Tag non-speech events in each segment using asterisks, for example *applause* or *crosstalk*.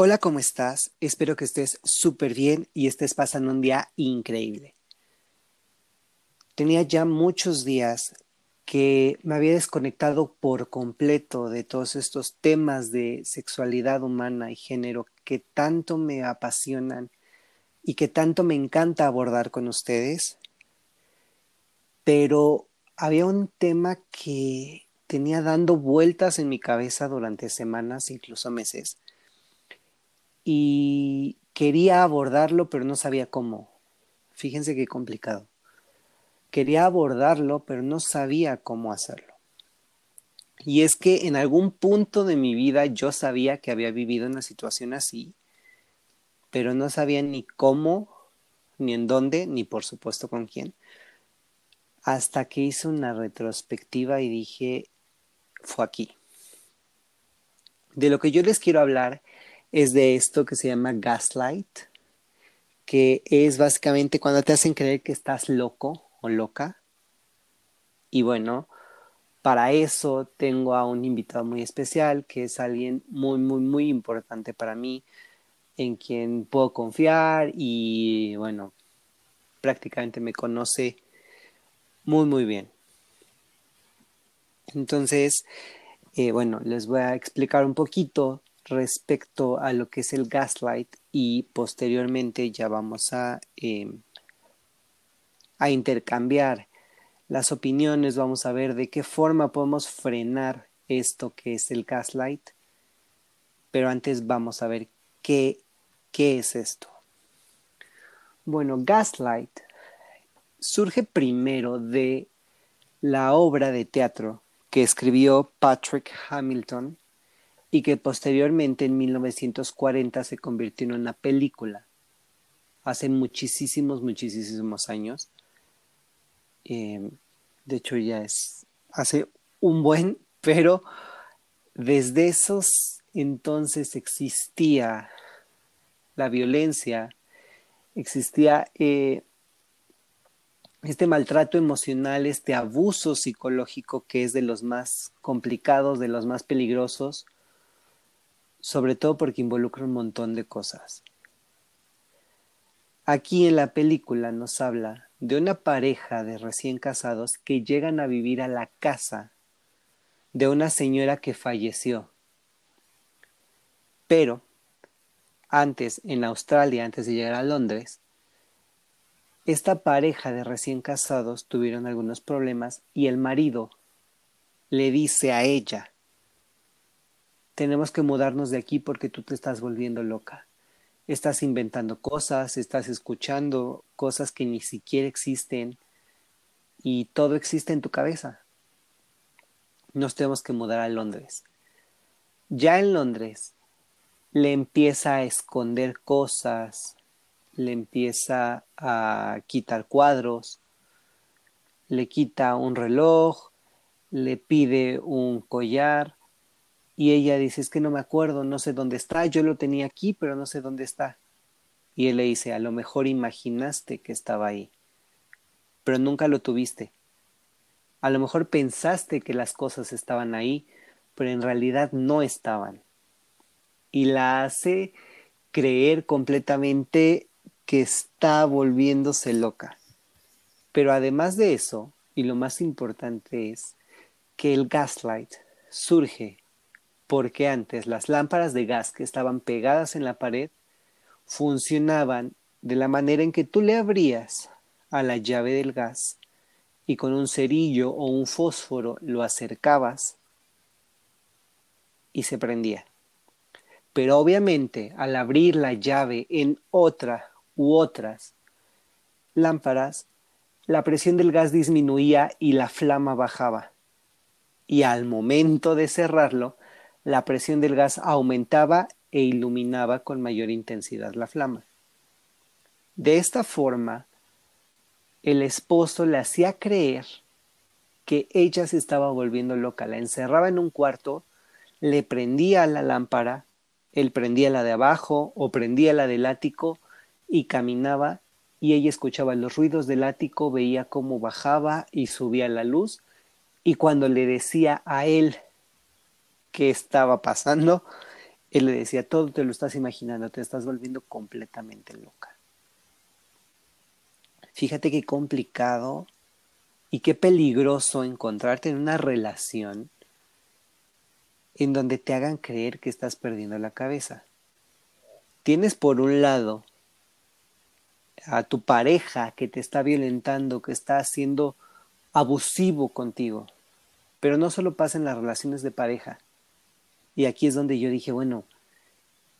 Hola, ¿cómo estás? Espero que estés súper bien y estés pasando un día increíble. Tenía ya muchos días que me había desconectado por completo de todos estos temas de sexualidad humana y género que tanto me apasionan y que tanto me encanta abordar con ustedes. Pero había un tema que tenía dando vueltas en mi cabeza durante semanas, incluso meses y quería abordarlo, pero no sabía cómo. Fíjense qué complicado. Quería abordarlo, pero no sabía cómo hacerlo. Y es que en algún punto de mi vida yo sabía que había vivido una situación así, pero no sabía ni cómo, ni en dónde, ni por supuesto con quién. Hasta que hice una retrospectiva y dije, fue aquí. De lo que yo les quiero hablar es de esto que se llama gaslight, que es básicamente cuando te hacen creer que estás loco o loca. Y bueno, para eso tengo a un invitado muy especial, que es alguien muy, muy, muy importante para mí, en quien puedo confiar y bueno, prácticamente me conoce muy, muy bien. Entonces, eh, bueno, les voy a explicar un poquito respecto a lo que es el gaslight y posteriormente ya vamos a, em, a intercambiar las opiniones, vamos a ver de qué forma podemos frenar esto que es el gaslight, pero antes vamos a ver qué, qué es esto. Bueno, gaslight surge primero de la obra de teatro que escribió Patrick Hamilton y que posteriormente en 1940 se convirtió en una película. Hace muchísimos, muchísimos años. Em, de hecho ya es hace un buen, *laughs* pero desde esos entonces existía la violencia, existía eh, este maltrato emocional, este abuso psicológico que es de los más complicados, de los más peligrosos, sobre todo porque involucra un montón de cosas. Aquí en la película nos habla de una pareja de recién casados que llegan a vivir a la casa de una señora que falleció. Pero antes, en Australia, antes de llegar a Londres, esta pareja de recién casados tuvieron algunos problemas y el marido le dice a ella, tenemos que mudarnos de aquí porque tú te estás volviendo loca. Estás inventando cosas, estás escuchando cosas que ni siquiera existen y todo existe en tu cabeza. Nos tenemos que mudar a Londres. Ya en Londres le empieza a esconder cosas, le empieza a quitar cuadros, le quita un reloj, le pide un collar, y ella dice, es que no me acuerdo, no sé dónde está, yo lo tenía aquí, pero no sé dónde está. Y él le dice, a lo mejor imaginaste que estaba ahí, pero nunca lo tuviste. A lo mejor pensaste que las cosas estaban ahí, pero en realidad no estaban. Y la hace creer completamente que está volviéndose loca. Pero además de eso, y lo más importante es que el gaslight surge porque antes las lámparas de gas que estaban pegadas en la pared funcionaban de la manera en que tú le abrías a la llave del gas y con un cerillo o un fósforo lo acercabas y se prendía. Pero obviamente al abrir la llave en otra u otras lámparas, la presión del gas disminuía y la flama bajaba. Y al momento de cerrarlo, la presión del gas aumentaba e iluminaba con mayor intensidad la flama. De esta forma, el esposo le hacía creer que ella se estaba volviendo loca, la encerraba en un cuarto, le prendía la lámpara, él prendía la de abajo o prendía la del ático y caminaba y ella escuchaba los ruidos del ático, veía cómo bajaba y subía la luz y cuando le decía a él qué estaba pasando, él le decía, todo te lo estás imaginando, te estás volviendo completamente loca. Fíjate qué complicado y qué peligroso encontrarte en una relación en donde te hagan creer que estás perdiendo la cabeza. Tienes por un lado a tu pareja que te está violentando, que está siendo abusivo contigo, pero no solo pasa en las relaciones de pareja, y aquí es donde yo dije, bueno,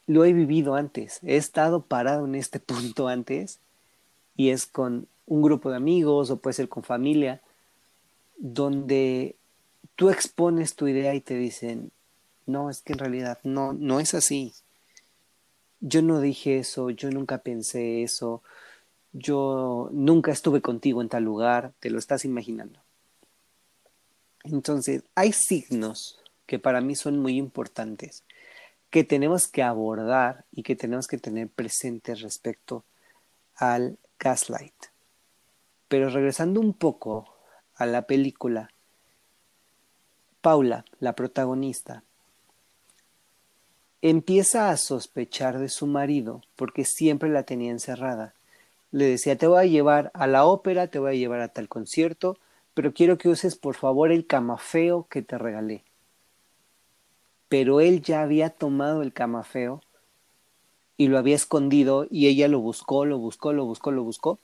lo he vivido antes, he estado parado en este *laughs* punto antes y es con un grupo de amigos o puede ser con familia, donde tú expones tu idea y te dicen, no, es que en realidad no, no es así. Yo no dije eso, yo nunca pensé eso, yo nunca estuve contigo en tal lugar, te lo estás imaginando. Entonces, hay signos que para mí son muy importantes, que tenemos que abordar y que tenemos que tener presentes respecto al gaslight. Pero regresando un poco a la película, Paula, la protagonista, empieza a sospechar de su marido porque siempre la tenía encerrada. Le decía, te voy a llevar a la ópera, te voy a llevar a tal concierto, pero quiero que uses por favor el camafeo que te regalé pero él ya había tomado el camafeo y lo había escondido y ella lo buscó, lo buscó, lo buscó, lo buscó.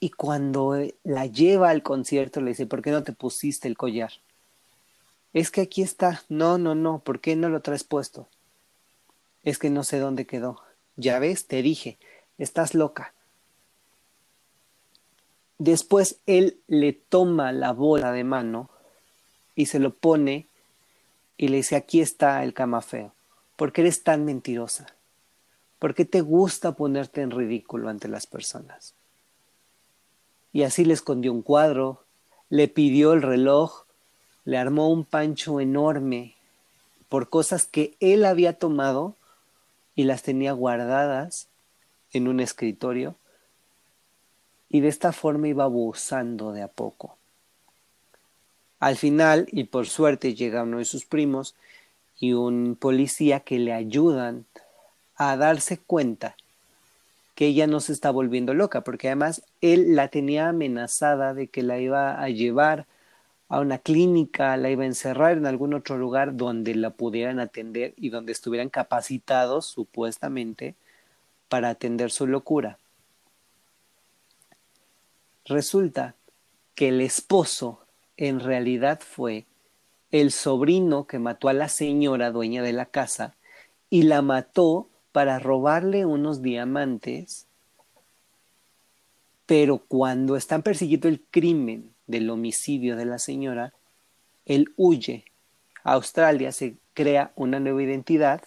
Y cuando la lleva al concierto le dice, ¿por qué no te pusiste el collar? Es que aquí está. No, no, no, ¿por qué no lo traes puesto? Es que no sé dónde quedó. Ya ves, te dije, estás loca. Después él le toma la bola de mano y se lo pone y le dice, aquí está el camafeo. ¿Por qué eres tan mentirosa? ¿Por qué te gusta ponerte en ridículo ante las personas? Y así le escondió un cuadro, le pidió el reloj, le armó un pancho enorme por cosas que él había tomado y las tenía guardadas en un escritorio y de esta forma iba abusando de a poco. Al final, y por suerte, llega uno de sus primos y un policía que le ayudan a darse cuenta que ella no se está volviendo loca, porque además él la tenía amenazada de que la iba a llevar a una clínica, la iba a encerrar en algún otro lugar donde la pudieran atender y donde estuvieran capacitados, supuestamente, para atender su locura. Resulta que el esposo en realidad fue el sobrino que mató a la señora dueña de la casa y la mató para robarle unos diamantes, pero cuando están persiguiendo el crimen del homicidio de la señora, él huye a Australia, se crea una nueva identidad,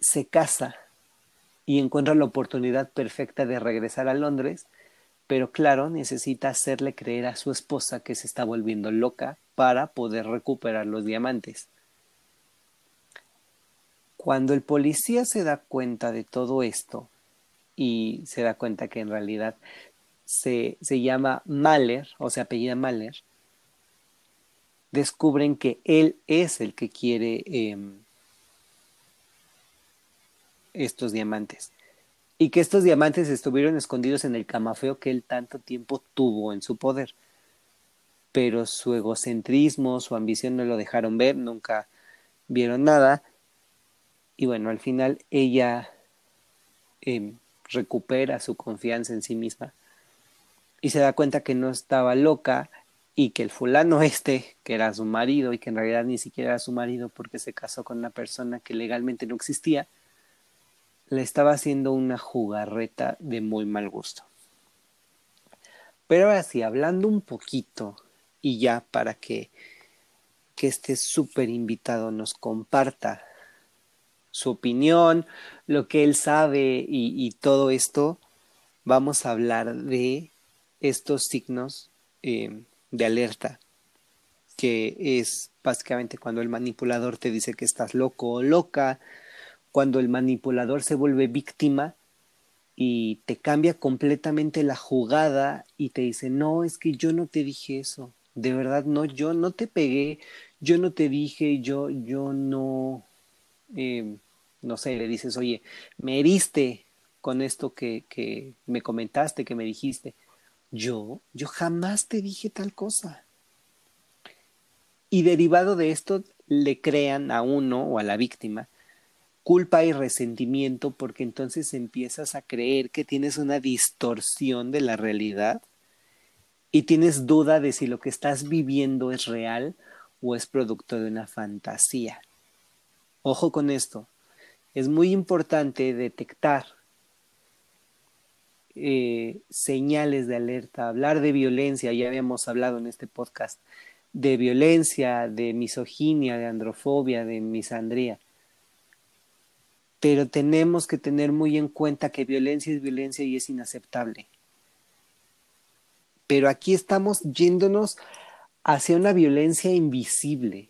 se casa y encuentra la oportunidad perfecta de regresar a Londres pero claro, necesita hacerle creer a su esposa que se está volviendo loca para poder recuperar los diamantes. Cuando el policía se da cuenta de todo esto y se da cuenta que en realidad se, se llama Mahler o se apellida Mahler, descubren que él es el que quiere em, estos diamantes y que estos diamantes estuvieron escondidos en el camafeo que él tanto tiempo tuvo en su poder. Pero su egocentrismo, su ambición no lo dejaron ver, nunca vieron nada. Y bueno, al final ella em, recupera su confianza en sí misma y se da cuenta que no estaba loca y que el fulano este, que era su marido y que en realidad ni siquiera era su marido porque se casó con una persona que legalmente no existía, le estaba haciendo una jugarreta de muy mal gusto. Pero ahora sí, hablando un poquito, y ya para que, que este súper invitado nos comparta su opinión, lo que él sabe y, todo esto, vamos a hablar de estos signos eh, de alerta, que es básicamente cuando el manipulador te dice que estás loco o loca, cuando el manipulador se vuelve víctima y te cambia completamente la jugada y te dice, no, es que yo no te dije eso, de verdad no, yo no te pegué, yo no te dije, yo, yo no, eh, no sé, le dices, oye, me heriste con esto que, que me comentaste, que me dijiste. Yo, yo jamás te dije tal cosa. Y derivado de esto, le crean a uno o a la víctima culpa y resentimiento porque entonces empiezas a creer que tienes una distorsión de la realidad y tienes duda de si lo que estás viviendo es real o es producto de una fantasía. Ojo con esto, es muy importante detectar eh, señales de alerta, hablar de violencia, ya habíamos hablado en este podcast, de violencia, de misoginia, de androfobia, de misandría. Pero tenemos que tener muy en cuenta que violencia es violencia y es inaceptable. Pero aquí estamos yéndonos hacia una violencia invisible,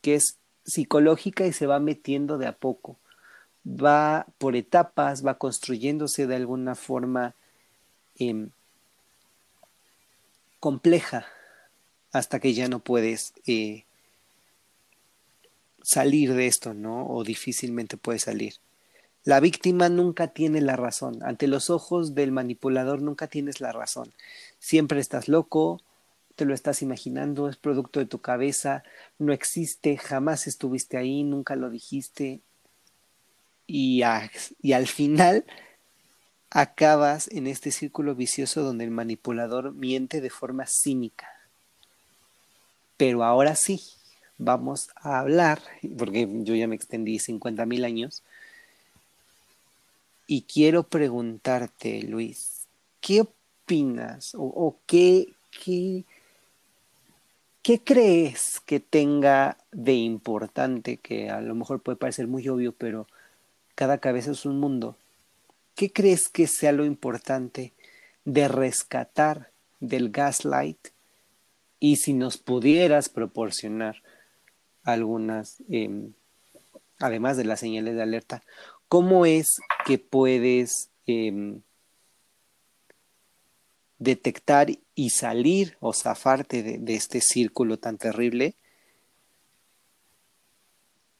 que es psicológica y se va metiendo de a poco. Va por etapas, va construyéndose de alguna forma em, compleja hasta que ya no puedes eh, salir de esto, ¿no? O difícilmente puedes salir. La víctima nunca tiene la razón. Ante los ojos del manipulador nunca tienes la razón. Siempre estás loco, te lo estás imaginando, es producto de tu cabeza, no existe, jamás estuviste ahí, nunca lo dijiste. Y, y al final acabas en este círculo vicioso donde el manipulador miente de forma cínica. Pero ahora sí, vamos a hablar, porque yo ya me extendí 50 mil años, y quiero preguntarte, Luis, ¿qué opinas o, qué, qué, qué crees que tenga de importante, que a lo mejor puede parecer muy obvio, pero cada cabeza es un mundo? ¿Qué crees que sea lo importante de rescatar del gaslight y si nos pudieras proporcionar algunas, em, además de las señales de alerta, ¿cómo es que puedes em, detectar y salir o zafarte de, este círculo tan terrible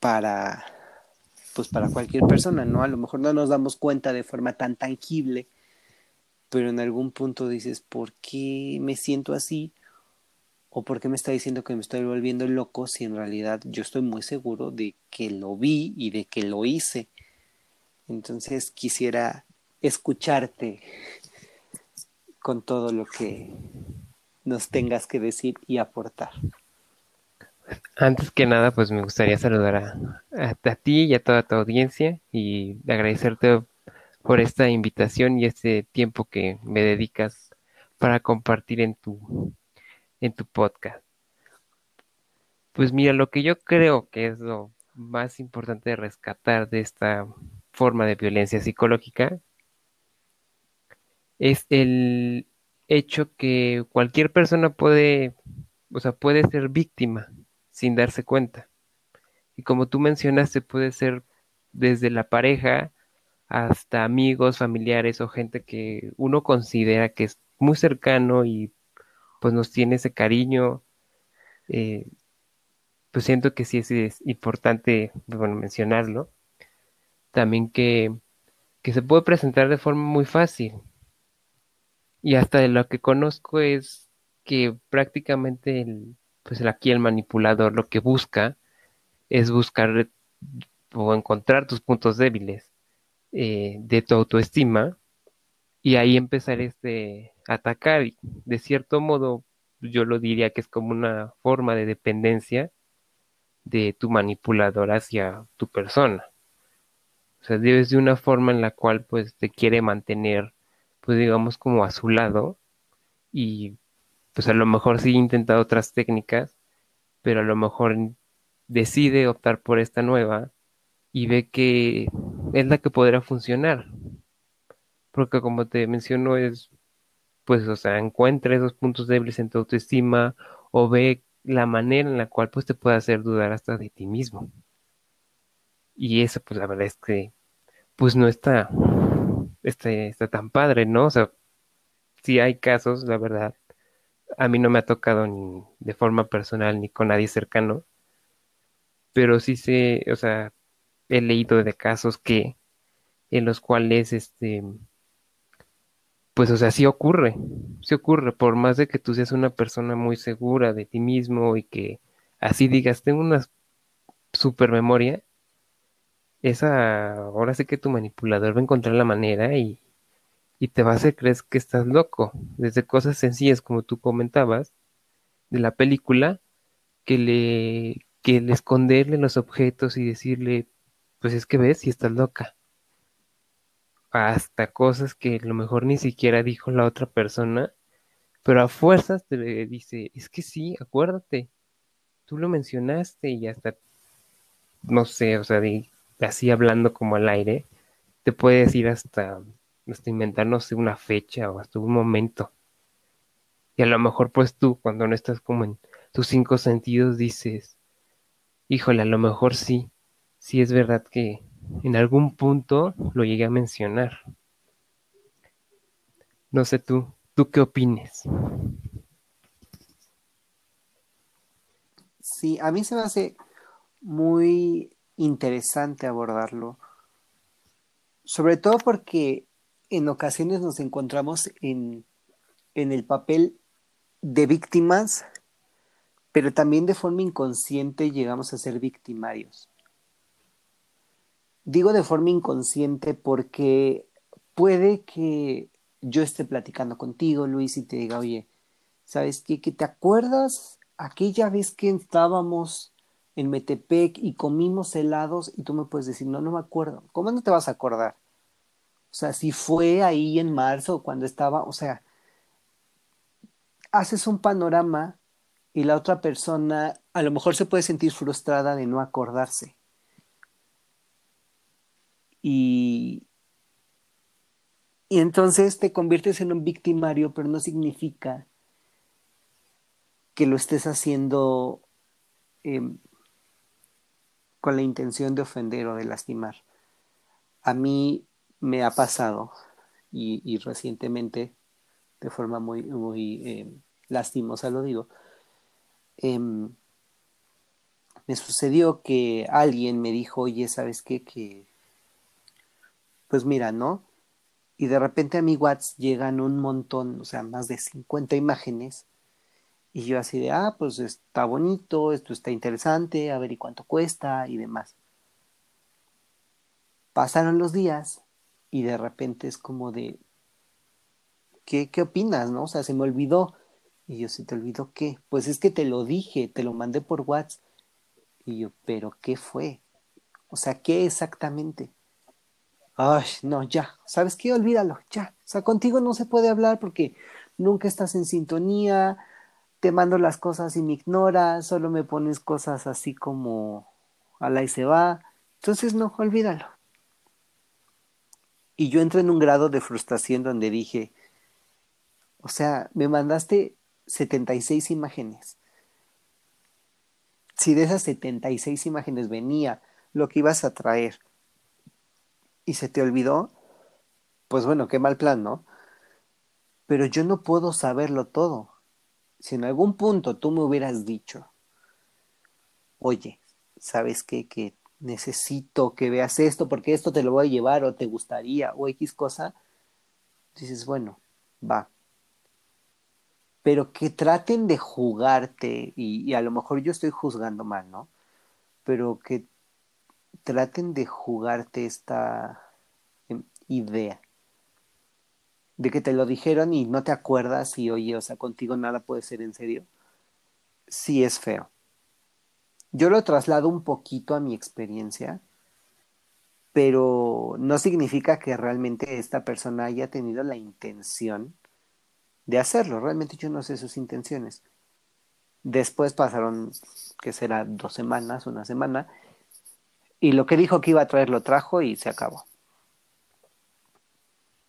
para pues para cualquier persona, ¿no? A lo mejor no nos damos cuenta de forma tan tangible, pero en algún punto dices, ¿por qué me siento así? ¿O por qué me está diciendo que me estoy volviendo loco si en realidad yo estoy muy seguro de que lo vi y de que lo hice? Entonces quisiera escucharte con todo lo que nos tengas que decir y aportar. Antes que nada, pues me gustaría saludar a, ti y a toda tu audiencia y agradecerte por esta invitación y este tiempo que me dedicas para compartir en tu en tu podcast. Pues mira, lo que yo creo que es lo más importante de rescatar de esta forma de violencia psicológica es el hecho que cualquier persona puede, o sea, puede ser víctima sin darse cuenta. Y como tú mencionaste, puede ser desde la pareja hasta amigos, familiares o gente que uno considera que es muy cercano y pues nos tiene ese cariño. Eh, pues siento que sí es, importante bueno, mencionarlo. También que, que se puede presentar de forma muy fácil. Y hasta de lo que conozco es que prácticamente el, pues aquí el manipulador lo que busca es buscar o encontrar tus puntos débiles eh, de tu autoestima y ahí empezar este atacar. De cierto modo, yo lo diría que es como una forma de dependencia de tu manipulador hacia tu persona. O sea, debes de una forma en la cual pues te quiere mantener, pues digamos como a su lado y pues a lo mejor sí intenta otras técnicas, pero a lo mejor decide optar por esta nueva y ve que es la que podrá funcionar porque como te menciono es, pues, o sea, encuentra esos puntos débiles en tu autoestima o ve la manera en la cual pues te puede hacer dudar hasta de ti mismo. Y eso pues la verdad es que pues no está, está, está tan padre, ¿no? O sea, si hay casos, la verdad, a mí no me ha tocado ni de forma personal ni con nadie cercano, pero sí sé, o sea, he leído de casos que en los cuales este pues o sea, sí ocurre, sí ocurre, por más de que tú seas una persona muy segura de ti mismo y que así digas, tengo una super memoria, esa, ahora sé que tu manipulador va a encontrar la manera y, y te va a hacer creer que estás loco, desde cosas sencillas como tú comentabas de la película, que le, que le esconderle los objetos y decirle, pues es que ves si estás loca hasta cosas que a lo mejor ni siquiera dijo la otra persona, pero a fuerzas te dice, es que sí, acuérdate, tú lo mencionaste y hasta, no sé, o sea, así hablando como al aire, te puede decir hasta, hasta inventarnos una fecha o hasta un momento. Y a lo mejor pues tú, cuando no estás como en tus cinco sentidos, dices, híjole, a lo mejor sí, sí es verdad que en algún punto lo llegué a mencionar. No sé tú, ¿tú qué opines? Sí, a mí se me hace muy interesante abordarlo, sobre todo porque en ocasiones nos encontramos en, en el papel de víctimas, pero también de forma inconsciente llegamos a ser victimarios. Digo de forma inconsciente porque puede que yo esté platicando contigo, Luis, y te diga, oye, ¿sabes qué? ¿Que te acuerdas aquella vez que estábamos en Metepec y comimos helados y tú me puedes decir, no, no me acuerdo. ¿Cómo no te vas a acordar? O sea, si fue ahí en marzo cuando estaba, o sea, haces un panorama y la otra persona a lo mejor se puede sentir frustrada de no acordarse. Y, y entonces te conviertes en un victimario, pero no significa que lo estés haciendo em, con la intención de ofender o de lastimar. A mí me ha pasado y, recientemente, de forma muy, muy em, lastimosa lo digo, em, me sucedió que alguien me dijo, oye, ¿sabes qué? Que pues mira, ¿no? Y de repente a mi WhatsApp llegan un montón, o sea, más de 50 imágenes. Y yo así de, ah, pues está bonito, esto está interesante, a ver y cuánto cuesta y demás. Pasaron los días y de repente es como de, ¿qué, qué opinas, no? O sea, se me olvidó. Y yo, ¿se te olvidó qué? Pues es que te lo dije, te lo mandé por WhatsApp. Y yo, ¿pero qué fue? O sea, ¿qué exactamente? Ay, no, ya, ¿sabes qué? Olvídalo, ya. O sea, contigo no se puede hablar porque nunca estás en sintonía, te mando las cosas y me ignoras, solo me pones cosas así como a la y se va. Entonces, no, olvídalo. Y yo entré en un grado de frustración donde dije, o sea, me mandaste 76 imágenes. Si de esas 76 imágenes venía lo que ibas a traer, y se te olvidó, pues bueno, qué mal plan, ¿no? Pero yo no puedo saberlo todo. Si en algún punto tú me hubieras dicho, oye, ¿sabes qué? Que necesito que veas esto porque esto te lo voy a llevar o te gustaría o X cosa, dices, bueno, va. Pero que traten de jugarte, y, a lo mejor yo estoy juzgando mal, ¿no? Pero que traten de jugarte esta em, idea de que te lo dijeron y no te acuerdas y oye, o sea, contigo nada puede ser en serio, sí es feo. Yo lo traslado un poquito a mi experiencia, pero no significa que realmente esta persona haya tenido la intención de hacerlo. Realmente yo no sé sus intenciones. Después pasaron, que será dos semanas, una semana, y lo que dijo que iba a traer lo trajo y se acabó.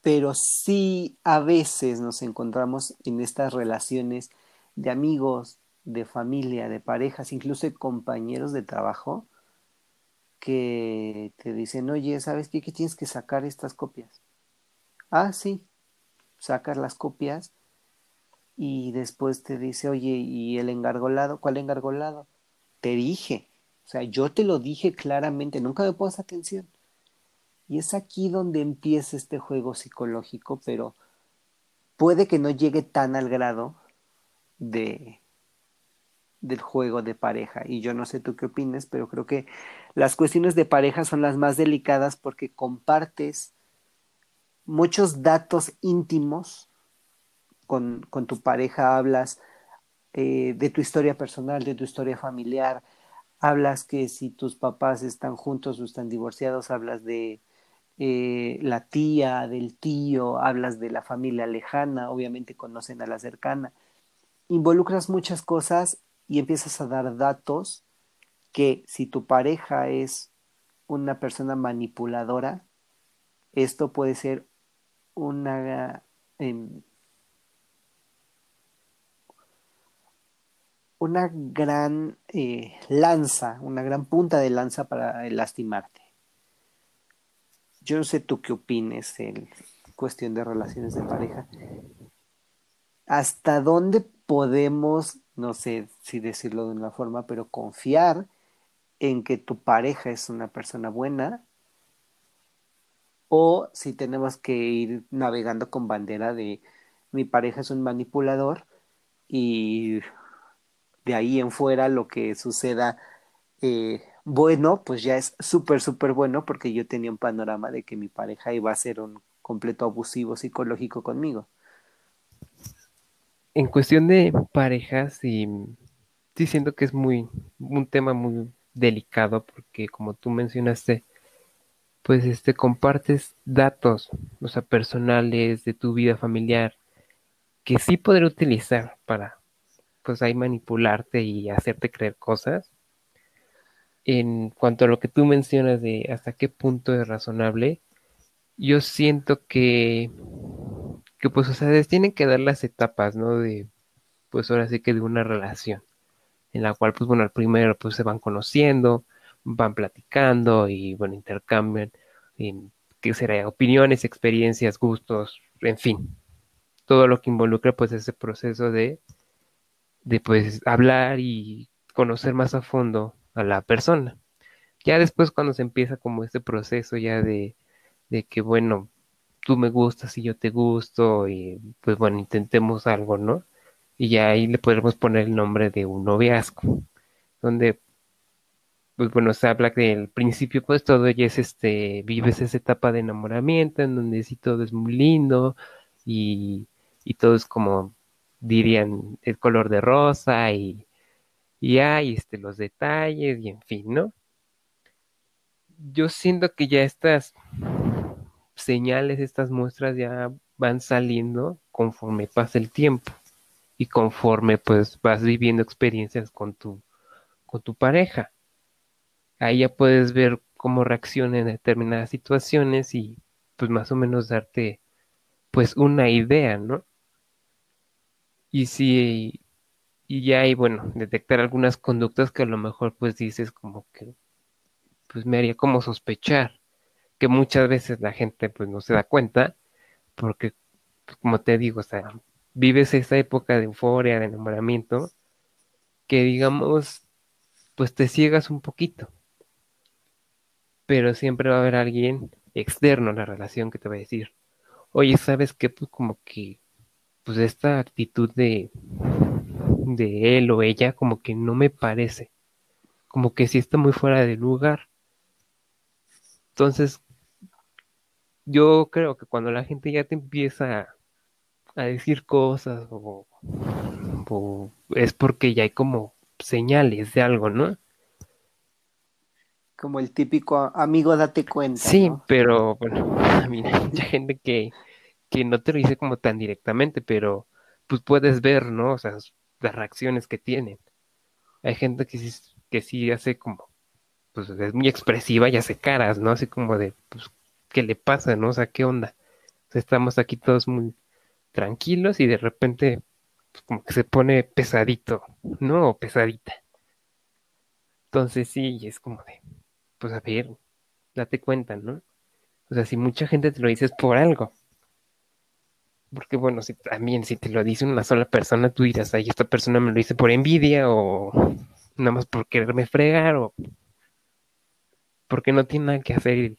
Pero sí a veces nos encontramos en estas relaciones de amigos, de familia, de parejas, incluso de compañeros de trabajo, que te dicen, oye, ¿sabes qué? Que tienes que sacar estas copias. Ah, sí, sacas las copias y después te dice, oye, ¿y el engargolado? ¿Cuál engargolado? Te dije, O sea, yo te lo dije claramente, nunca me pones atención. Y es aquí donde empieza este juego psicológico, pero puede que no llegue tan al grado de del juego de pareja. Y yo no sé tú qué opines, pero creo que las cuestiones de pareja son las más delicadas porque compartes muchos datos íntimos con, con tu pareja, hablas eh, de tu historia personal, de tu historia familiar, hablas que si tus papás están juntos o están divorciados, hablas de eh, la tía, del tío, hablas de la familia lejana, obviamente conocen a la cercana. Involucras muchas cosas y empiezas a dar datos que si tu pareja es una persona manipuladora, esto puede ser una em, una gran eh, lanza, una gran punta de lanza para lastimarte. Yo no sé tú qué opines en cuestión de relaciones de pareja. ¿Hasta dónde podemos, no sé si decirlo de una forma, pero confiar en que tu pareja es una persona buena? O si tenemos que ir navegando con bandera de mi pareja es un manipulador y de ahí en fuera lo que suceda eh, bueno, pues ya es súper, súper bueno porque yo tenía un panorama de que mi pareja iba a ser un completo abusivo psicológico conmigo. En cuestión de parejas, y sí siento que es muy un tema muy delicado porque como tú mencionaste, pues este compartes datos, o sea, personales de tu vida familiar que sí poder utilizar para pues ahí manipularte y hacerte creer cosas en cuanto a lo que tú mencionas de hasta qué punto es razonable, yo siento que, que pues, o sea, tienen que dar las etapas, ¿no? De, pues ahora sí que de una relación, en la cual, pues bueno, al primero, pues se van conociendo, van platicando y, bueno, intercambian, en, ¿qué será? Opiniones, experiencias, gustos, en fin, todo lo que involucra, pues, ese proceso de, de, pues, hablar y conocer más a fondo a la persona. Ya después cuando se empieza como este proceso ya de, de que, bueno, tú me gustas y yo te gusto y pues bueno, intentemos algo, ¿no? Y ya ahí le podemos poner el nombre de un noviazgo, donde pues bueno, se habla que al principio pues todo ya es este, vives esa etapa de enamoramiento en donde sí todo es muy lindo y, y todo es como dirían el color de rosa y, y hay este, los detalles y en fin, ¿no? Yo siento que ya estas señales, estas muestras ya van saliendo conforme pasa el tiempo y conforme pues vas viviendo experiencias con tu, con tu pareja. Ahí ya puedes ver cómo reacciona en determinadas situaciones y pues más o menos darte pues una idea, ¿no? Y si y ya hay, bueno, detectar algunas conductas que a lo mejor pues dices como que pues me haría como sospechar que muchas veces la gente pues no se da cuenta porque pues, como te digo, o sea, vives esa época de euforia, de enamoramiento que digamos pues te ciegas un poquito. Pero siempre va a haber alguien externo a la relación que te va a decir, oye, ¿sabes qué? Pues como que pues esta actitud de de él o ella como que no me parece. Como que sí está muy fuera de lugar. Entonces, yo creo que cuando la gente ya te empieza a decir cosas o, es porque ya hay como señales de algo, ¿no? Como el típico amigo date cuenta. Sí, pero bueno, *laughs* a mí hay mucha gente que, que no te lo dice como tan directamente, pero pues puedes ver, ¿no? O sea, las reacciones que tienen. Hay gente que sí, que sí hace como, pues es muy expresiva y hace caras, ¿no? Así como de, pues, ¿qué le pasa, no? O sea, ¿qué onda? estamos aquí todos muy tranquilos y de repente, pues, como que se pone pesadito, ¿no? O pesadita. Entonces sí, es como de, pues a ver, date cuenta, ¿no? O sea, si mucha gente te lo dice es por algo. Porque bueno, si también si te lo dice una sola persona, tú dirás, ay, esta persona me lo dice por envidia o, nada más por quererme fregar o porque no tiene nada que hacer y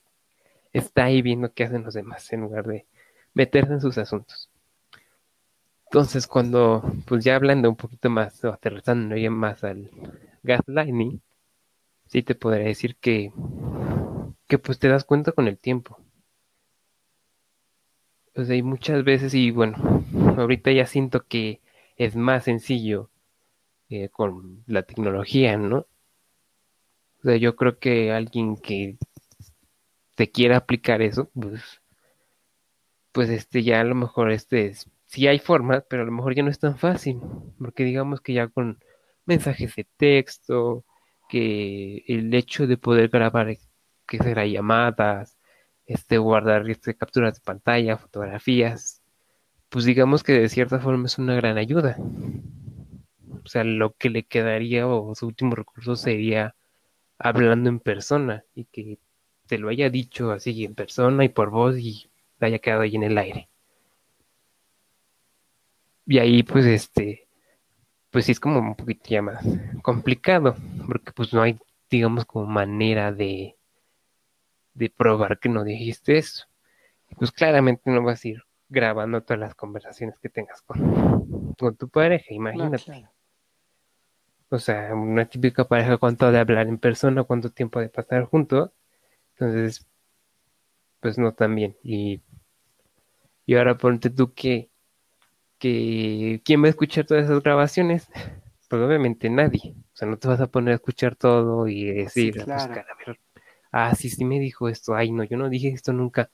está ahí viendo qué hacen los demás en lugar de meterse en sus asuntos. Entonces, cuando, pues ya hablando un poquito más o aterrizando ya más al gaslighting, sí te podría decir que, que pues te das cuenta con el tiempo. Sea, hay muchas veces, y bueno, ahorita ya siento que es más sencillo eh, con la tecnología, ¿no? O sea, yo creo que alguien que te quiera aplicar eso, pues, pues este ya a lo mejor este es, sí hay formas, pero a lo mejor ya no es tan fácil, porque digamos que ya con mensajes de texto, que el hecho de poder grabar, que será llamadas, este, guardar este, capturas de pantalla, fotografías, pues digamos que de cierta forma es una gran ayuda. O sea, lo que le quedaría o su último recurso sería hablando en persona y que te lo haya dicho así en persona y por voz y haya quedado ahí en el aire. Y ahí pues este, pues sí es como un poquito ya más complicado, porque pues no hay, digamos, como manera de, de probar que no dijiste eso. Pues claramente no vas a ir grabando todas las conversaciones que tengas con, con tu pareja, imagínate. O sea, una típica pareja, cuánto de hablar en persona, cuánto tiempo de pasar juntos. Entonces, pues no tan bien. Y, y ahora ponte tú que, que, ¿quién va a escuchar todas esas grabaciones? Pues obviamente nadie. O sea, no te vas a poner a escuchar todo y decir, a buscar, a ver, ah, sí, sí me dijo esto, ay, no, yo no dije esto nunca.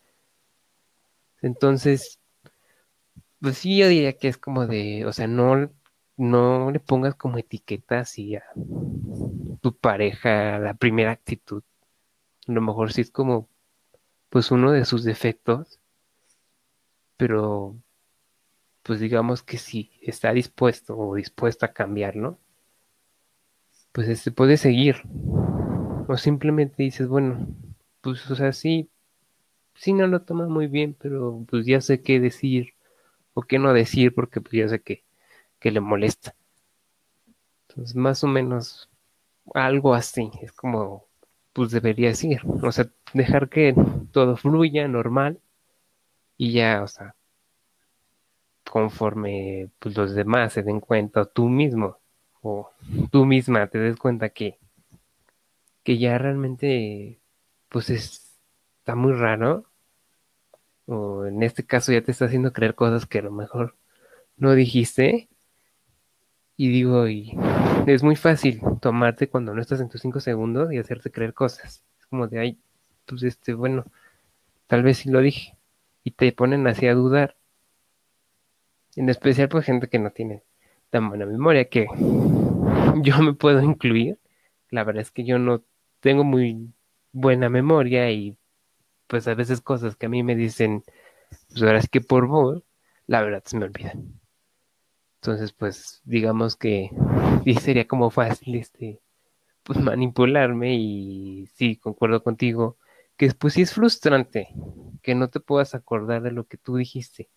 Entonces, pues sí, yo diría que es como de, o sea, no, no le pongas como etiqueta así a tu pareja la primera actitud. A lo mejor sí es como, pues uno de sus defectos, pero pues digamos que si está dispuesto o dispuesta a cambiarlo, pues este puede seguir. O simplemente dices, bueno, pues o sea, sí, sí no lo toma muy bien, pero pues ya sé qué decir o qué no decir porque pues ya sé que, que le molesta. Entonces, más o menos algo así, es como pues debería decir, o sea, dejar que todo fluya normal y ya, o sea, conforme pues, los demás se den cuenta, o tú mismo, o tú misma te des cuenta que, que ya realmente, pues está muy raro, o en este caso ya te está haciendo creer cosas que a lo mejor no dijiste, y digo, es muy fácil tomarte cuando no estás en tus cinco segundos y hacerte creer cosas. Es como de, ay, pues este, bueno, tal vez sí lo dije. Y te ponen así a dudar. En especial por gente que no tiene tan buena memoria que yo me puedo incluir. La verdad es que yo no tengo muy buena memoria y pues a veces cosas que a mí me dicen, pues ahora es que por vos, la verdad se me olvidan. Entonces, pues digamos que *laughs* sí sería como fácil este pues manipularme y sí, concuerdo contigo, que pues sí es frustrante que no te puedas acordar de lo que tú dijiste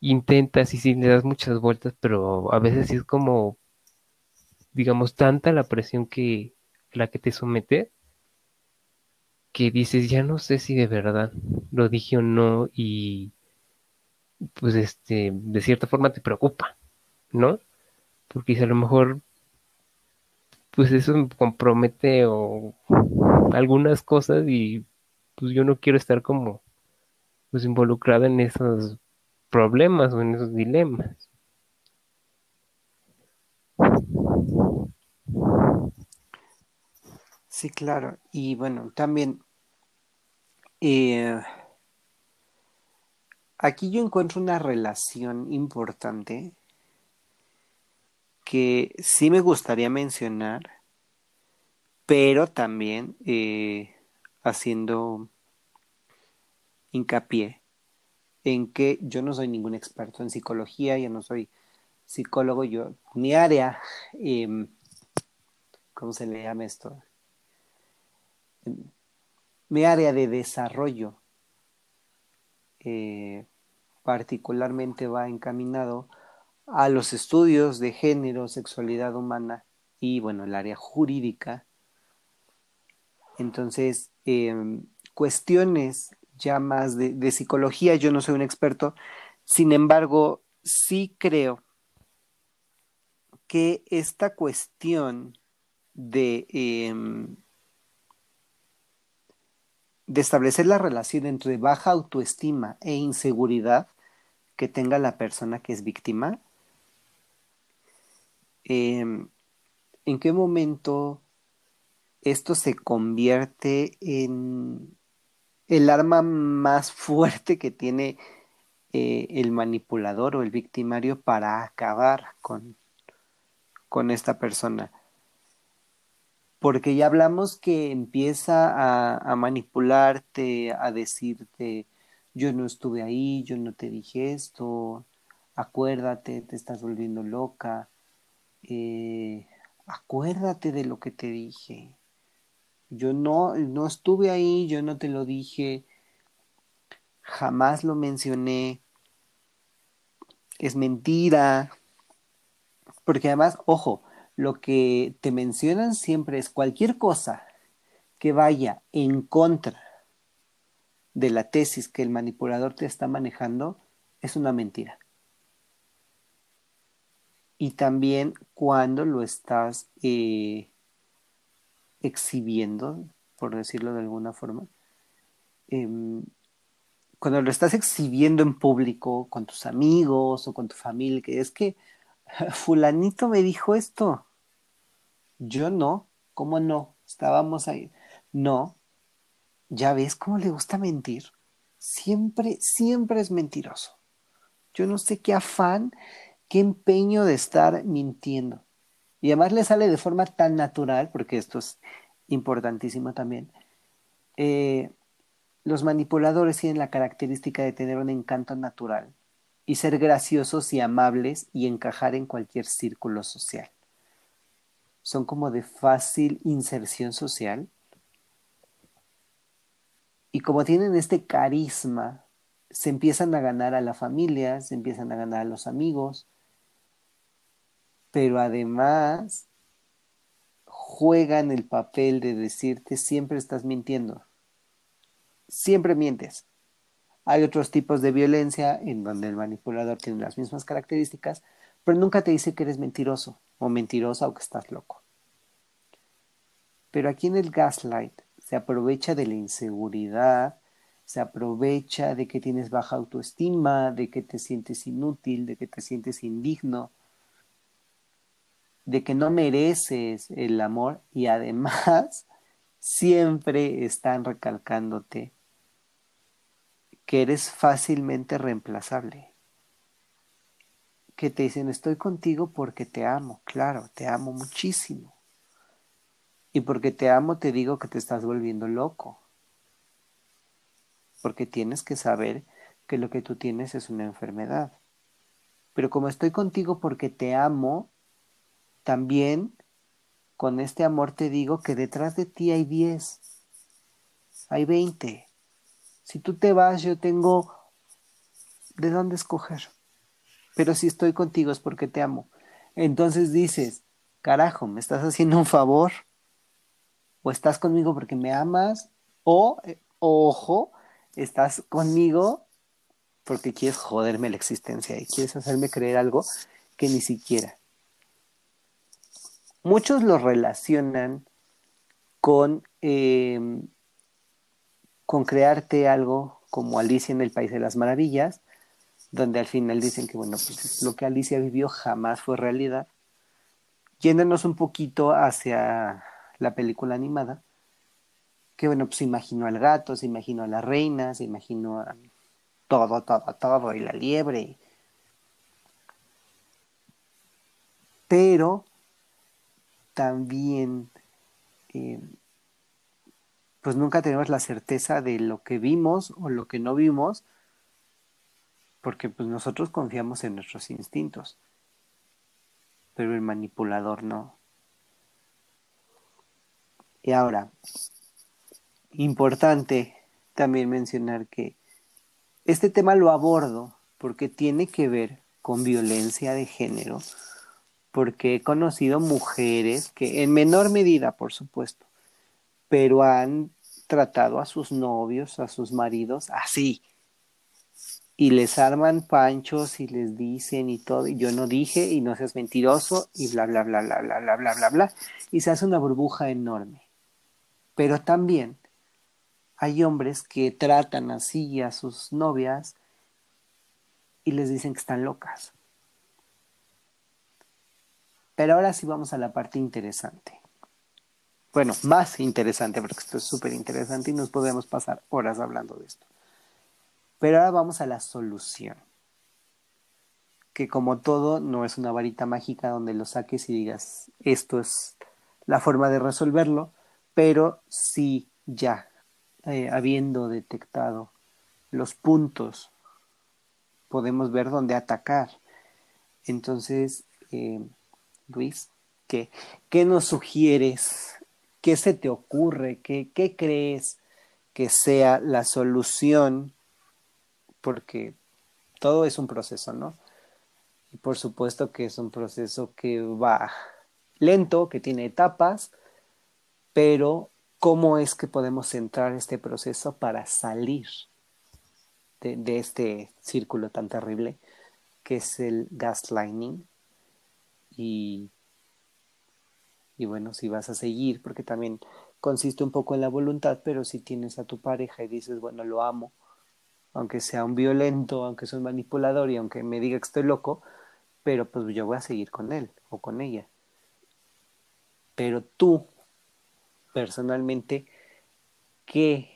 intentas y sí le das muchas vueltas, pero a veces sí es como, digamos, tanta la presión que la que te somete, que dices, ya no sé si de verdad lo dije o no, y pues este, de cierta forma te preocupa, ¿no? Porque a lo mejor, pues eso me compromete o algunas cosas y pues yo no quiero estar como pues involucrada en esos problemas o en esos dilemas. Sí, claro. Y bueno, también eh, aquí yo encuentro una relación importante que sí me gustaría mencionar, pero también eh, haciendo hincapié en que yo no soy ningún experto en psicología, yo no soy psicólogo, yo, mi área, em, ¿cómo se le llama esto? Mi área de desarrollo eh, particularmente va encaminado a los estudios de género, sexualidad humana y, bueno, el área jurídica. Entonces, em, cuestiones ya más de, psicología, yo no soy un experto, sin embargo, sí creo que esta cuestión de, em, de establecer la relación entre baja autoestima e inseguridad que tenga la persona que es víctima, em, ¿en qué momento esto se convierte en el arma más fuerte que tiene eh, el manipulador o el victimario para acabar con, con esta persona. Porque ya hablamos que empieza a, manipularte, a decirte, yo no estuve ahí, yo no te dije esto, acuérdate, te estás volviendo loca, eh, acuérdate de lo que te dije. Yo no, no estuve ahí, yo no te lo dije, jamás lo mencioné, es mentira. Porque además, ojo, lo que te mencionan siempre es cualquier cosa que vaya en contra de la tesis que el manipulador te está manejando, es una mentira. Y también cuando lo estás eh, exhibiendo, por decirlo de alguna forma, em, cuando lo estás exhibiendo en público con tus amigos o con tu familia, que es que *laughs* fulanito me dijo esto. Yo no, ¿cómo no? Estábamos ahí. No, ya ves cómo le gusta mentir. Siempre, siempre es mentiroso. Yo no sé qué afán, qué empeño de estar mintiendo. Y además le sale de forma tan natural, porque esto es importantísimo también. Eh, los manipuladores tienen la característica de tener un encanto natural y ser graciosos y amables y encajar en cualquier círculo social. Son como de fácil inserción social. Y como tienen este carisma, se empiezan a ganar a la familia, se empiezan a ganar a los amigos, pero además juegan el papel de decirte siempre estás mintiendo, siempre mientes. Hay otros tipos de violencia en donde el manipulador tiene las mismas características, pero nunca te dice que eres mentiroso o mentirosa o que estás loco. Pero aquí en el gaslight se aprovecha de la inseguridad, se aprovecha de que tienes baja autoestima, de que te sientes inútil, de que te sientes indigno, de que no mereces el amor y además *laughs* siempre están recalcándote que eres fácilmente reemplazable. Que te dicen, estoy contigo porque te amo, claro, te amo muchísimo. Y porque te amo te digo que te estás volviendo loco. Porque tienes que saber que lo que tú tienes es una enfermedad. Pero como estoy contigo porque te amo, también con este amor te digo que detrás de ti hay 10, hay 20. Si tú te vas, yo tengo de dónde escoger. Pero si estoy contigo es porque te amo. Entonces dices, carajo, me estás haciendo un favor. O estás conmigo porque me amas. O, eh, ojo, estás conmigo porque quieres joderme la existencia y quieres hacerme creer algo que ni siquiera. Muchos lo relacionan con, em, con crearte algo como Alicia en el País de las Maravillas, donde al final dicen que bueno, pues lo que Alicia vivió jamás fue realidad. Yéndonos un poquito hacia la película animada, que bueno, pues imaginó al gato, se imaginó a la reina, se imaginó a todo, todo, todo, y la liebre. Pero también eh, pues nunca tenemos la certeza de lo que vimos o lo que no vimos, porque pues nosotros confiamos en nuestros instintos, pero el manipulador no. Y ahora, importante también mencionar que este tema lo abordo porque tiene que ver con violencia de género porque he conocido mujeres que, en menor medida, por supuesto, pero han tratado a sus novios, a sus maridos así. Y les arman panchos y les dicen y todo, y yo no dije, y no seas mentiroso, y bla, bla, bla, bla, bla, bla, bla, bla, bla, y se hace una burbuja enorme. Pero también hay hombres que tratan así a sus novias y les dicen que están locas. Pero ahora sí vamos a la parte interesante. Bueno, más interesante, porque esto es súper interesante y nos podemos pasar horas hablando de esto. Pero ahora vamos a la solución. Que como todo, no es una varita mágica donde lo saques y digas, esto es la forma de resolverlo, pero sí ya, eh, habiendo detectado los puntos, podemos ver dónde atacar. Entonces, eh, Luis, ¿qué, ¿qué nos sugieres? ¿Qué se te ocurre? ¿Qué, ¿Qué crees que sea la solución? Porque todo es un proceso, ¿no? Y por supuesto que es un proceso que va lento, que tiene etapas, pero ¿cómo es que podemos centrar este proceso para salir de, de este círculo tan terrible que es el gaslighting? y, y bueno, si vas a seguir, porque también consiste un poco en la voluntad, pero si tienes a tu pareja y dices, bueno, lo amo, aunque sea un violento, aunque sea un manipulador y aunque me diga que estoy loco, pero pues yo voy a seguir con él o con ella. Pero tú, personalmente, ¿qué,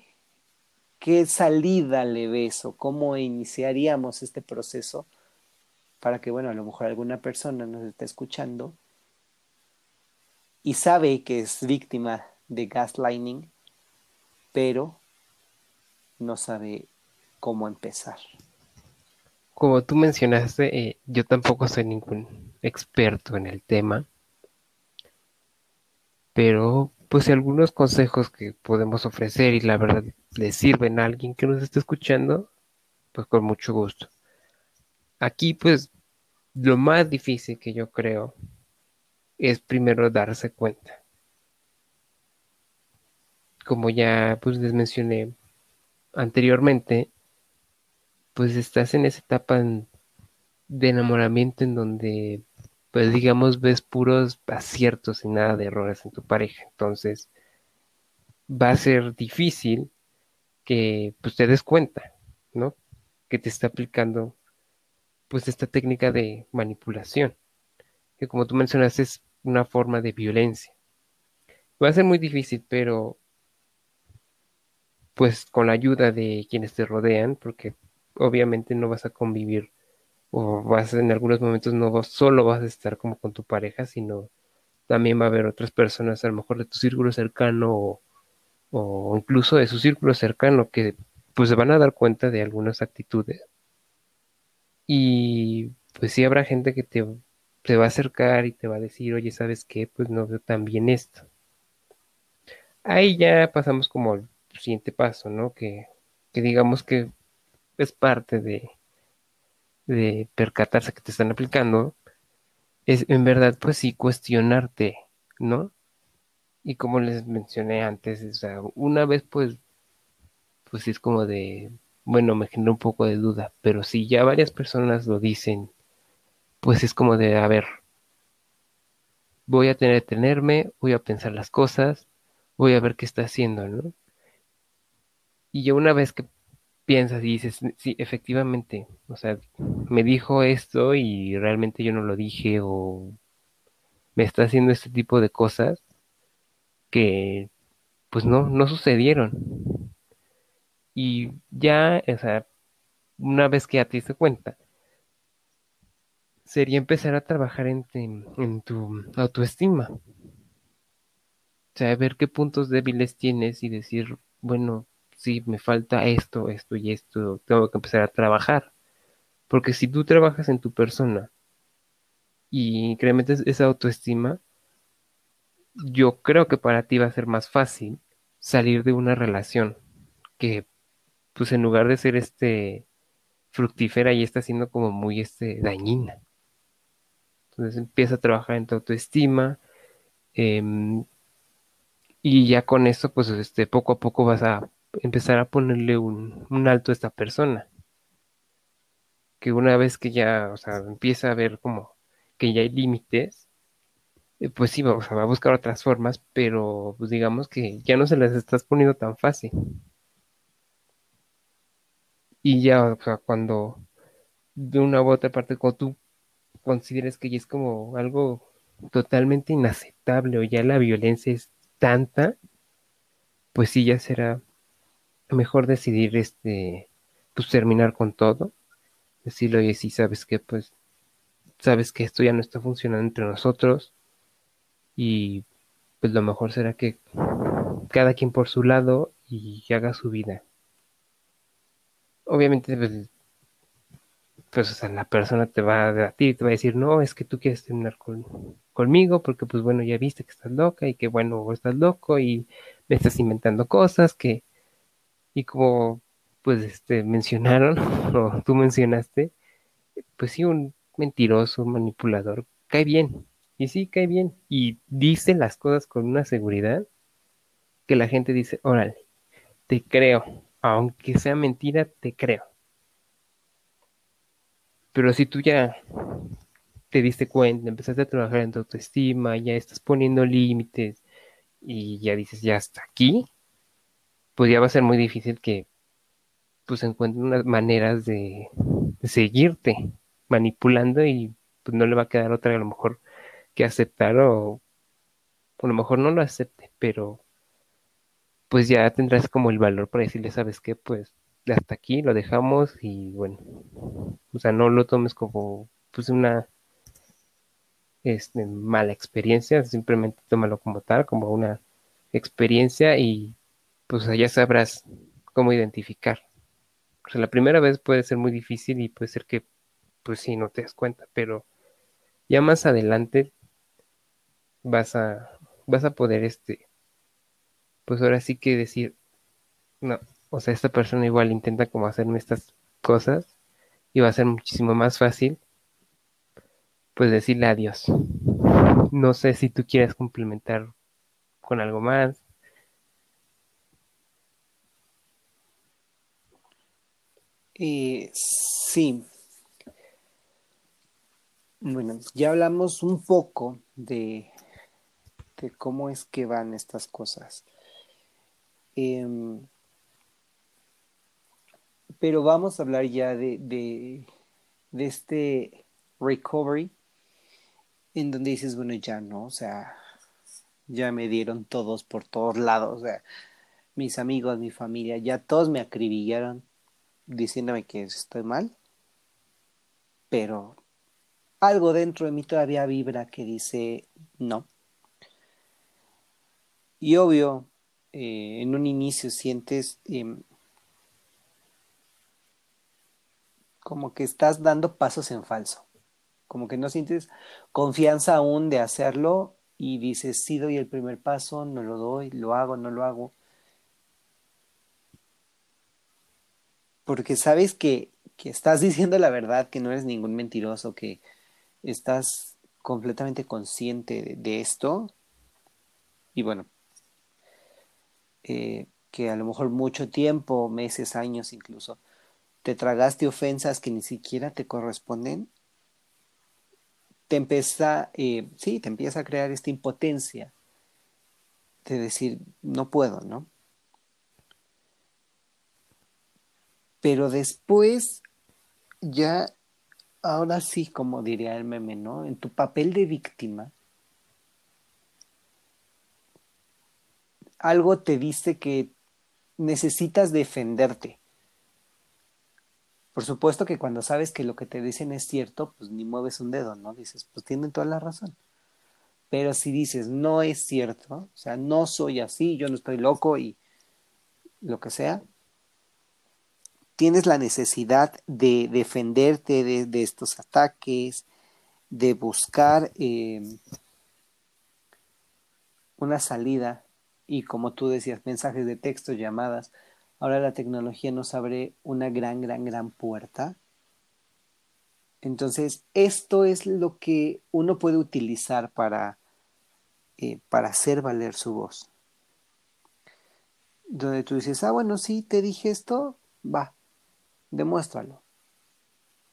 qué salida le ves o cómo iniciaríamos este proceso? para que, bueno, a lo mejor alguna persona nos está escuchando y sabe que es víctima de gaslighting, pero no sabe cómo empezar. Como tú mencionaste, eh, yo tampoco soy ningún experto en el tema, pero pues algunos consejos que podemos ofrecer y la verdad le sirven a alguien que nos esté escuchando, pues con mucho gusto. Aquí pues lo más difícil que yo creo es primero darse cuenta. Como ya pues les mencioné anteriormente, pues estás en esa etapa de enamoramiento en donde pues digamos ves puros aciertos y nada de errores en tu pareja. Entonces va a ser difícil que pues te des cuenta, ¿no? Que te está aplicando pues esta técnica de manipulación, que como tú mencionaste es una forma de violencia. Va a ser muy difícil, pero pues con la ayuda de quienes te rodean, porque obviamente no vas a convivir o vas en algunos momentos no solo vas a estar como con tu pareja, sino también va a haber otras personas, a lo mejor de tu círculo cercano o, incluso de su círculo cercano que pues se van a dar cuenta de algunas actitudes y pues sí habrá gente que te, te va a acercar y te va a decir, oye, ¿sabes qué? Pues no veo tan bien esto. Ahí ya pasamos como al siguiente paso, ¿no? Que, que digamos que es parte de, de percatarse que te están aplicando, es en verdad, pues sí, cuestionarte, ¿no? Y como les mencioné antes, una vez pues, pues es como de, bueno, me genera un poco de duda, pero si ya varias personas lo dicen, pues es como de, a ver, voy a tener que tenerme, voy a pensar las cosas, voy a ver qué está haciendo, ¿no? Y ya una vez que piensas y dices, sí, efectivamente, o sea, me dijo esto y realmente yo no lo dije o me está haciendo este tipo de cosas que pues no, no sucedieron. Y ya, o sea, una vez que ya te diste cuenta, sería empezar a trabajar en, tu autoestima. O sea, ver qué puntos débiles tienes y decir, bueno, sí, me falta esto, esto y esto, tengo que empezar a trabajar. Porque si tú trabajas en tu persona y incrementas esa autoestima, yo creo que para ti va a ser más fácil salir de una relación que pues en lugar de ser este fructífera y está siendo como muy este dañina. Entonces empieza a trabajar en tu autoestima. Em, y ya con eso, pues este, poco a poco vas a empezar a ponerle un, un alto a esta persona. Que una vez que ya, o sea, empieza a ver como que ya hay límites, eh, pues sí, va, va a buscar otras formas, pero pues digamos que ya no se las estás poniendo tan fácil. Y ya, o sea, cuando de una u otra parte, cuando tú consideres que ya es como algo totalmente inaceptable o ya la violencia es tanta, pues sí, ya será mejor decidir este, pues terminar con todo. Decirle, oye, sí, sabes que, pues, sabes que esto ya no está funcionando entre nosotros y pues lo mejor será que cada quien por su lado y haga su vida. Obviamente, pues, pues o sea, la persona te va a debatir te va a decir, no, es que tú quieres terminar con, conmigo porque pues bueno, ya viste que estás loca y que bueno, estás loco y me estás inventando cosas que, y como pues este mencionaron, *laughs* o tú mencionaste, pues sí, un mentiroso, manipulador, cae bien, y sí, cae bien, y dice las cosas con una seguridad que la gente dice, órale, te creo, aunque sea mentira, te creo. Pero si tú ya te diste cuenta, empezaste a trabajar en tu autoestima, ya estás poniendo límites y ya dices, ya hasta aquí, pues ya va a ser muy difícil que pues encuentren unas maneras de, seguirte manipulando y pues no le va a quedar otra a lo mejor que aceptar o, a lo mejor no lo acepte, pero pues ya tendrás como el valor para decirle, sabes qué, pues hasta aquí lo dejamos y bueno, o sea, no lo tomes como pues una este, mala experiencia, simplemente tómalo como tal, como una experiencia y pues ya sabrás cómo identificar. O sea, la primera vez puede ser muy difícil y puede ser que pues sí, no te das cuenta, pero ya más adelante vas a vas a poder este pues ahora sí que decir no, o sea, esta persona igual intenta como hacerme estas cosas y va a ser muchísimo más fácil pues decirle adiós. No sé si tú quieres complementar con algo más. Eh, sí. Bueno, ya hablamos un poco de, de cómo es que van estas cosas. Em, pero vamos a hablar ya de, de, de este recovery en donde dices, bueno, ya no, o sea, ya me dieron todos por todos lados, o sea, mis amigos, mi familia, ya todos me acribillaron diciéndome que estoy mal, pero algo dentro de mí todavía vibra que dice no. Y obvio, eh, en un inicio sientes em, como que estás dando pasos en falso como que no sientes confianza aún de hacerlo y dices, sí doy el primer paso, no lo doy, lo hago, no lo hago. Porque sabes que, que estás diciendo la verdad, que no eres ningún mentiroso, que estás completamente consciente de, esto. Y bueno, eh, que a lo mejor mucho tiempo, meses, años incluso, te tragaste ofensas que ni siquiera te corresponden te empieza, eh, sí, te empieza a crear esta impotencia de decir, no puedo, ¿no? Pero después, ya, ahora sí, como diría el meme, ¿no? En tu papel de víctima, algo te dice que necesitas defenderte. Por supuesto que cuando sabes que lo que te dicen es cierto, pues ni mueves un dedo, ¿no? Dices, pues tienen toda la razón. Pero si dices, no es cierto, o sea, no soy así, yo no estoy loco y lo que sea, tienes la necesidad de defenderte de, estos ataques, de buscar em, una salida y como tú decías, mensajes de texto, llamadas, Ahora la tecnología nos abre una gran, gran, gran puerta. Entonces, esto es lo que uno puede utilizar para, eh, para hacer valer su voz. Donde tú dices, ah, bueno, sí, te dije esto, va, demuéstralo.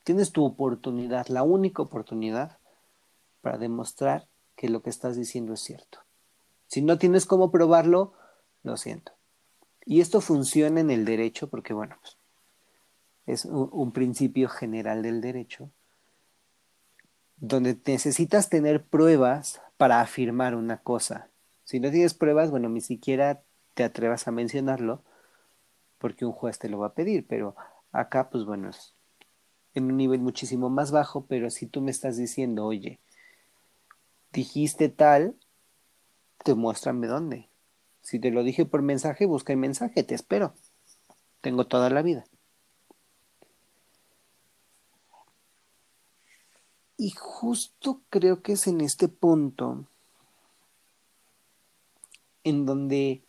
Tienes tu oportunidad, la única oportunidad para demostrar que lo que estás diciendo es cierto. Si no tienes cómo probarlo, lo siento. Y esto funciona en el derecho porque, bueno, pues, es un, principio general del derecho, donde necesitas tener pruebas para afirmar una cosa. Si no tienes pruebas, bueno, ni siquiera te atrevas a mencionarlo, porque un juez te lo va a pedir, pero acá, pues bueno, es en un nivel muchísimo más bajo, pero si tú me estás diciendo, oye, dijiste tal, demuéstrame dónde. Si te lo dije por mensaje, busca el mensaje, te espero. Tengo toda la vida. Y justo creo que es en este punto en donde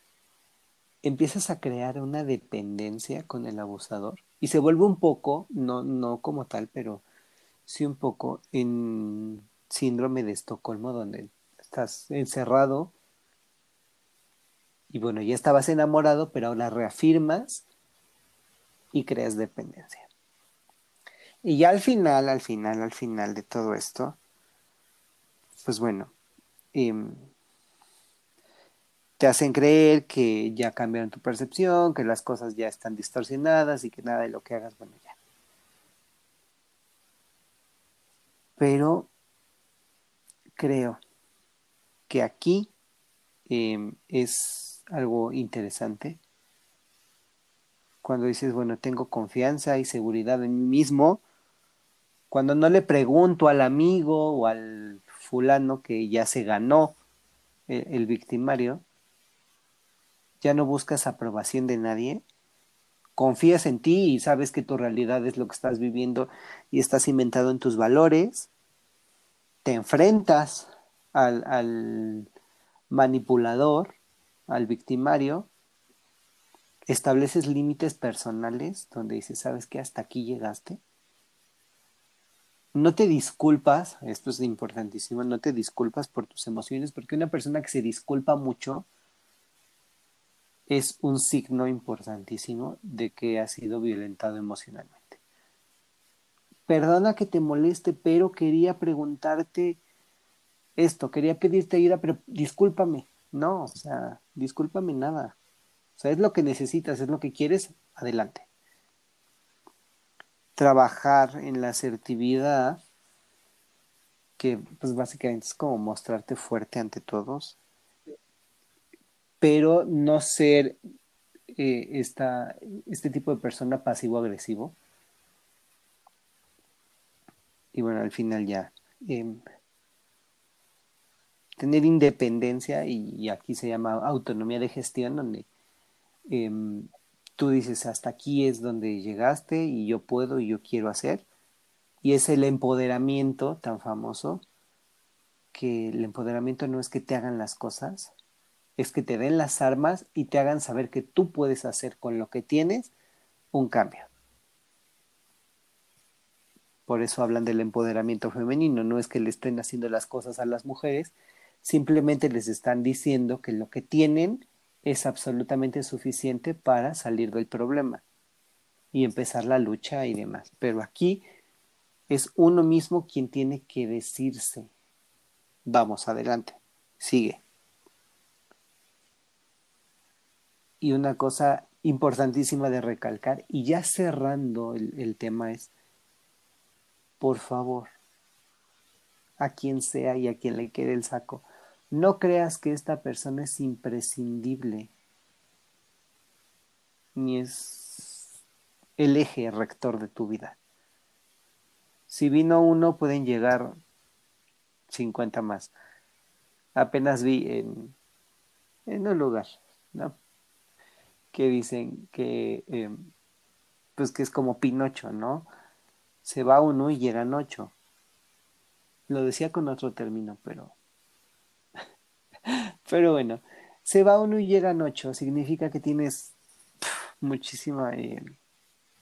empiezas a crear una dependencia con el abusador y se vuelve un poco, no, no como tal, pero sí un poco en síndrome de Estocolmo, donde estás encerrado y bueno, ya estabas enamorado, pero ahora reafirmas y creas dependencia. Y ya al final, al final, al final de todo esto, pues bueno, em, te hacen creer que ya cambiaron tu percepción, que las cosas ya están distorsionadas y que nada de lo que hagas, bueno, ya. Pero creo que aquí em, es algo interesante cuando dices, bueno, tengo confianza y seguridad en mí mismo, cuando no le pregunto al amigo o al fulano que ya se ganó el, el victimario, ya no buscas aprobación de nadie, confías en ti y sabes que tu realidad es lo que estás viviendo y estás inventado en tus valores, te enfrentas al, manipulador, al victimario, estableces límites personales donde dices, ¿sabes qué? Hasta aquí llegaste. No te disculpas, esto es importantísimo, no te disculpas por tus emociones, porque una persona que se disculpa mucho es un signo importantísimo de que ha sido violentado emocionalmente. Perdona que te moleste, pero quería preguntarte esto, quería pedirte ayuda, pero discúlpame. No, o sea, discúlpame nada. O sea, es lo que necesitas, es lo que quieres, adelante. Trabajar en la asertividad, que pues básicamente es como mostrarte fuerte ante todos, pero no ser eh, este tipo de persona pasivo-agresivo. Y bueno, al final ya. Em, tener independencia, y, aquí se llama autonomía de gestión, donde em, tú dices, hasta aquí es donde llegaste y yo puedo y yo quiero hacer. Y es el empoderamiento tan famoso, que el empoderamiento no es que te hagan las cosas, es que te den las armas y te hagan saber que tú puedes hacer con lo que tienes un cambio. Por eso hablan del empoderamiento femenino, no es que le estén haciendo las cosas a las mujeres, simplemente les están diciendo que lo que tienen es absolutamente suficiente para salir del problema y empezar la lucha y demás. Pero aquí es uno mismo quien tiene que decirse, vamos adelante, sigue. Y una cosa importantísima de recalcar, y ya cerrando el, tema es, por favor, a quien sea y a quien le quede el saco, no creas que esta persona es imprescindible, ni es el eje rector de tu vida. Si vino uno, pueden llegar 50 más. Apenas vi en, en un lugar, ¿no? Que dicen que, eh, pues que es como Pinocho, ¿no? Se va uno y llegan ocho. Lo decía con otro término, pero... *laughs* pero bueno, se va uno y llegan ocho. Significa que tienes muchísima, eh,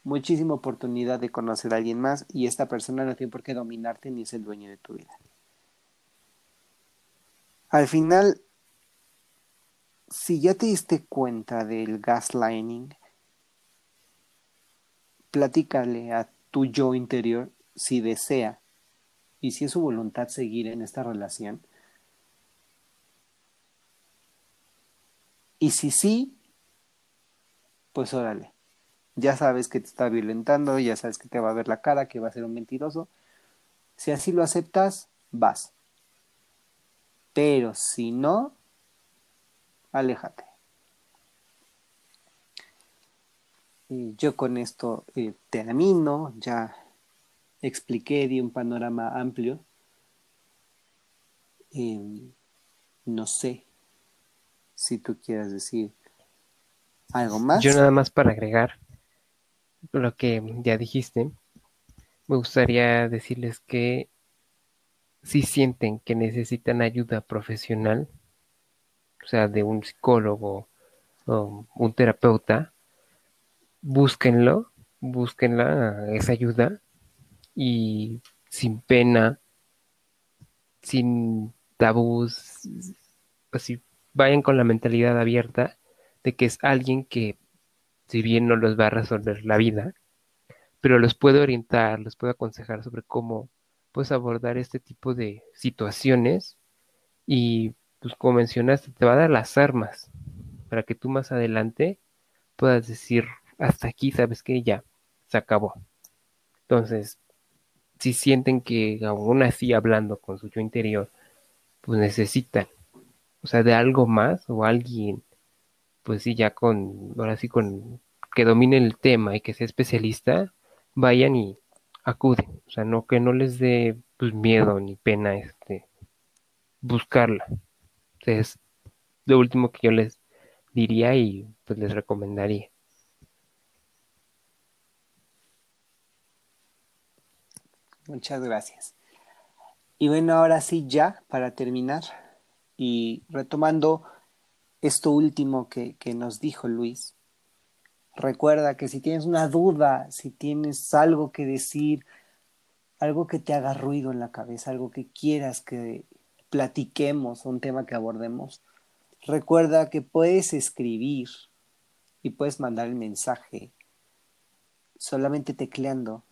muchísima oportunidad de conocer a alguien más y esta persona no tiene por qué dominarte ni es el dueño de tu vida. Al final, si ya te diste cuenta del gaslighting, platícale a tu yo interior si desea y si es su voluntad seguir en esta relación. Y si sí, pues órale. Ya sabes que te está violentando, ya sabes que te va a ver la cara, que va a ser un mentiroso. Si así lo aceptas, vas. Pero si no, aléjate. Y yo con esto eh, termino, ya expliqué, di un panorama amplio. No sé si tú quieras decir algo más. Yo nada más para agregar lo que ya dijiste, me gustaría decirles que si sienten que necesitan ayuda profesional, o sea, de un psicólogo o un terapeuta, búsquenlo, búsquenla, esa ayuda y sin pena, sin tabús, así vayan con la mentalidad abierta de que es alguien que, si bien no los va a resolver la vida, pero los puede orientar, los puede aconsejar sobre cómo puedes abordar este tipo de situaciones y, pues como mencionaste, te va a dar las armas para que tú más adelante puedas decir, hasta aquí, sabes que ya, se acabó. Entonces, si sienten que aún así hablando con su yo interior, pues necesitan, o sea, de algo más o alguien, pues sí, ya con, ahora sí, con que domine el tema y que sea especialista, vayan y acuden, o sea, no que no les dé pues, miedo ni pena este buscarla. Es lo último que yo les diría y pues les recomendaría. Muchas gracias. Y bueno, ahora sí, ya para terminar y retomando esto último que, que nos dijo Luis, recuerda que si tienes una duda, si tienes algo que decir, algo que te haga ruido en la cabeza, algo que quieras que platiquemos, un tema que abordemos, recuerda que puedes escribir y puedes mandar el mensaje solamente tecleando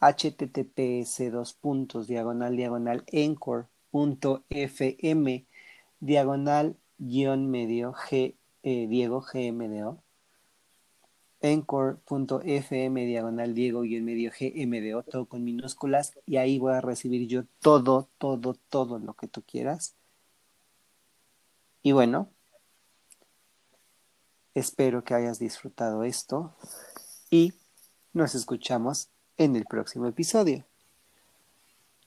https dos puntos diagonal diagonal encore.fm diagonal guion medio g eh, diego gmdo encore.fm diagonal diego guion medio gmdo todo con minúsculas y ahí voy a recibir yo todo todo todo lo que tú quieras y bueno espero que hayas disfrutado esto y nos escuchamos en el próximo episodio.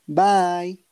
Bye.